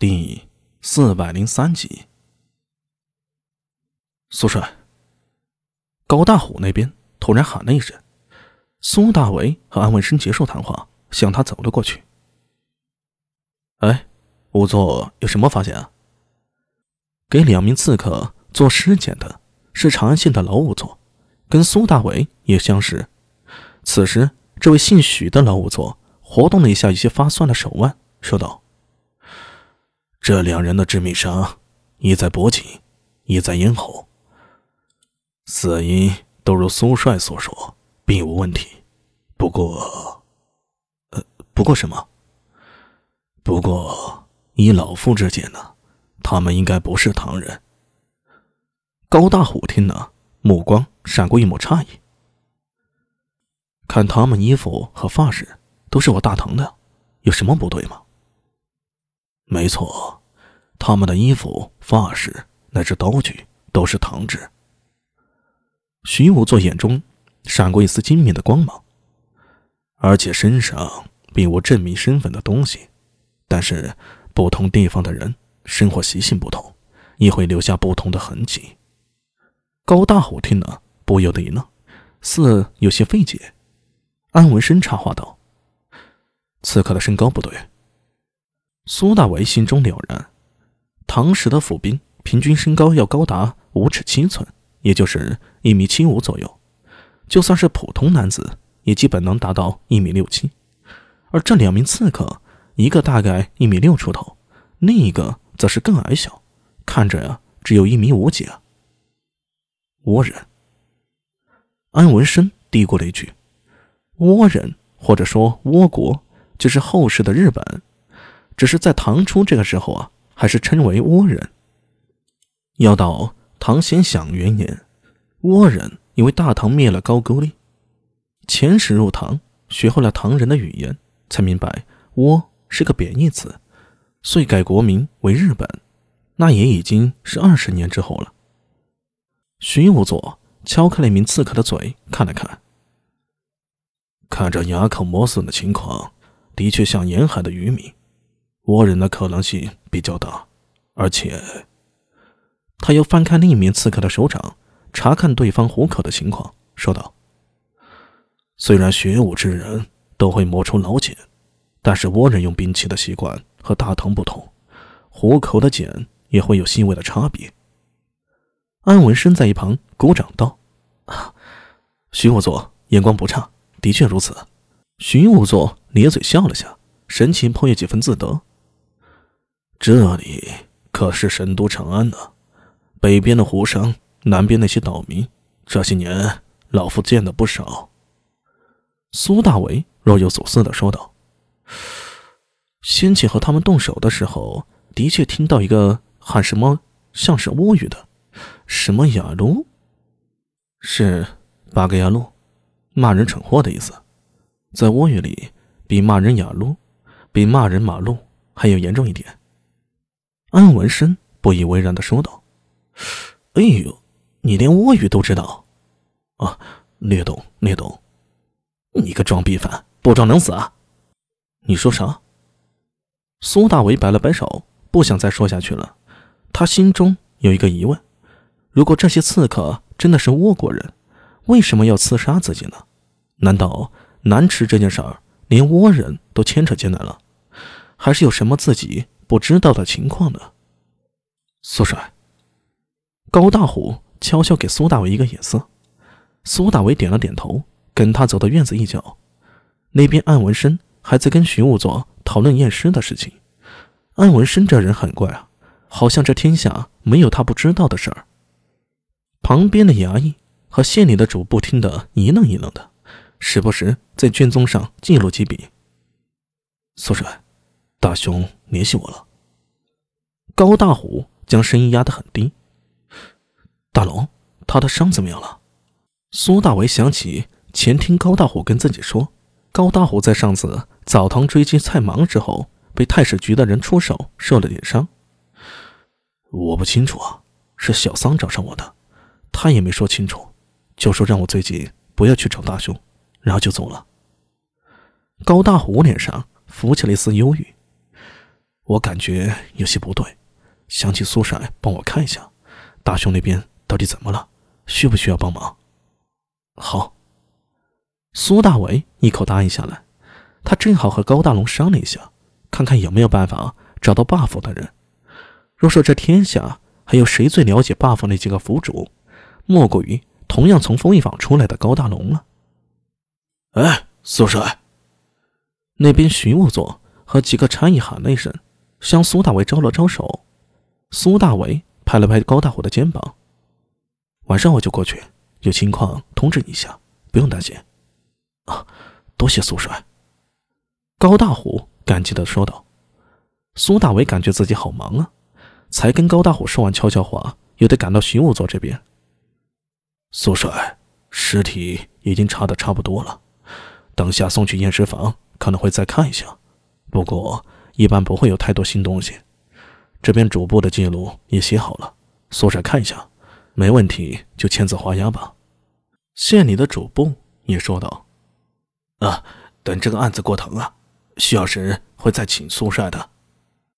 第四百零三集，苏帅，高大虎那边突然喊了一声，苏大为和安文生结束谈话，向他走了过去。哎，仵作有什么发现啊？给两名刺客做尸检的是长安县的老仵作，跟苏大为也相识。此时，这位姓许的老仵作活动了一下一些发酸的手腕，说道。这两人的致命伤，一在脖颈，一在咽喉。死因都如苏帅所说，并无问题。不过，呃，不过什么？不过以老夫之见呢，他们应该不是唐人。高大虎听了，目光闪过一抹诧异。看他们衣服和发饰，都是我大唐的，有什么不对吗？没错，他们的衣服、发饰乃至刀具都是唐制。徐武作眼中闪过一丝精明的光芒，而且身上并无证明身份的东西。但是，不同地方的人生活习性不同，也会留下不同的痕迹。高大虎听了，不由得一愣，似有些费解。安文生插话道：“刺客的身高不对。”苏大为心中了然，唐时的府兵平均身高要高达五尺七寸，也就是一米七五左右。就算是普通男子，也基本能达到一米六七。而这两名刺客，一个大概一米六出头，另一个则是更矮小，看着呀，只有一米五几啊。倭人，安文生嘀咕了一句：“倭人，或者说倭国，就是后世的日本。”只是在唐初这个时候啊，还是称为倭人。要到唐显享元年，倭人因为大唐灭了高句丽，遣使入唐，学会了唐人的语言，才明白倭是个贬义词，遂改国名为日本。那也已经是二十年之后了。徐武作敲开了一名刺客的嘴，看了看，看着牙口磨损的情况，的确像沿海的渔民。倭人的可能性比较大，而且他又翻开另一名刺客的手掌，查看对方虎口的情况，说道：“虽然学武之人都会磨出老茧，但是倭人用兵器的习惯和大唐不同，虎口的茧也会有细微的差别。”安文生在一旁鼓掌道：“啊，徐武座眼光不差，的确如此。”徐武作咧嘴笑了下，神情颇有几分自得。这里可是神都长安呢，北边的胡商，南边那些岛民，这些年老夫见的不少。苏大为若有所思的说道：“先前和他们动手的时候，的确听到一个喊什么，像是倭语的，什么雅路，是八个雅路，骂人蠢货的意思。在倭语里，比骂人雅路，比骂人马路还要严重一点。”安文生不以为然的说道：“哎呦，你连倭语都知道？啊，略懂略懂。你个装逼犯，不装能死啊？你说啥？”苏大为摆了摆手，不想再说下去了。他心中有一个疑问：如果这些刺客真的是倭国人，为什么要刺杀自己呢？难道南池这件事儿连倭人都牵扯进来了？还是有什么自己？不知道的情况呢，苏帅。高大虎悄悄给苏大伟一个眼色，苏大伟点了点头，跟他走到院子一角。那边安文生还在跟徐武作讨论验尸的事情。安文生这人很怪啊，好像这天下没有他不知道的事儿。旁边的衙役和县里的主簿听得一愣一愣的，时不时在卷宗上记录几笔。苏帅。大兄联系我了。高大虎将声音压得很低。大龙，他的伤怎么样了？苏大为想起前听高大虎跟自己说，高大虎在上次澡堂追击蔡芒之后，被太史局的人出手受了点伤。我不清楚啊，是小桑找上我的，他也没说清楚，就说让我最近不要去找大雄，然后就走了。高大虎脸上浮起了一丝忧郁。我感觉有些不对，想请苏帅帮我看一下，大雄那边到底怎么了，需不需要帮忙？好。苏大伟一口答应下来，他正好和高大龙商量一下，看看有没有办法找到 buff 的人。若说这天下还有谁最了解 buff 那几个府主，莫过于同样从风一坊出来的高大龙了。哎，苏帅！那边巡务座和几个差役喊了一声，向苏大伟招了招手。苏大伟拍了拍高大虎的肩膀：“晚上我就过去，有情况通知你一下，不用担心。”啊，多谢苏帅。高大虎感激的说道。苏大伟感觉自己好忙啊，才跟高大虎说完悄悄话，又得赶到巡务座这边。苏帅，尸体已经查的差不多了，等下送去验尸房，可能会再看一下，不过一般不会有太多新东西。这边主簿的记录也写好了，苏帅看一下，没问题就签字画押吧。县里的主簿也说道。啊，等这个案子过堂啊，需要时会再请苏帅的。